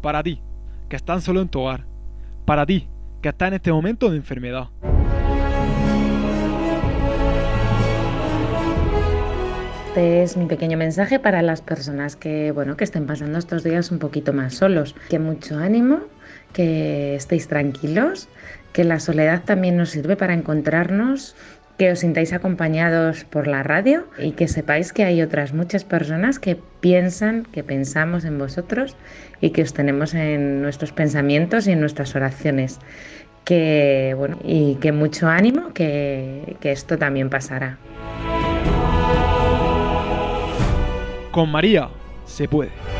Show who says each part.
Speaker 1: para ti, que estás solo en tu hogar, para ti, que estás en este momento de enfermedad.
Speaker 2: Este es mi pequeño mensaje para las personas que, bueno, que estén pasando estos días un poquito más solos. Que mucho ánimo, que estéis tranquilos, que la soledad también nos sirve para encontrarnos, que os sintáis acompañados por la radio y que sepáis que hay otras muchas personas que piensan, que pensamos en vosotros y que os tenemos en nuestros pensamientos y en nuestras oraciones. Que, bueno, y que mucho ánimo, que, que esto también pasará.
Speaker 1: Con María se puede.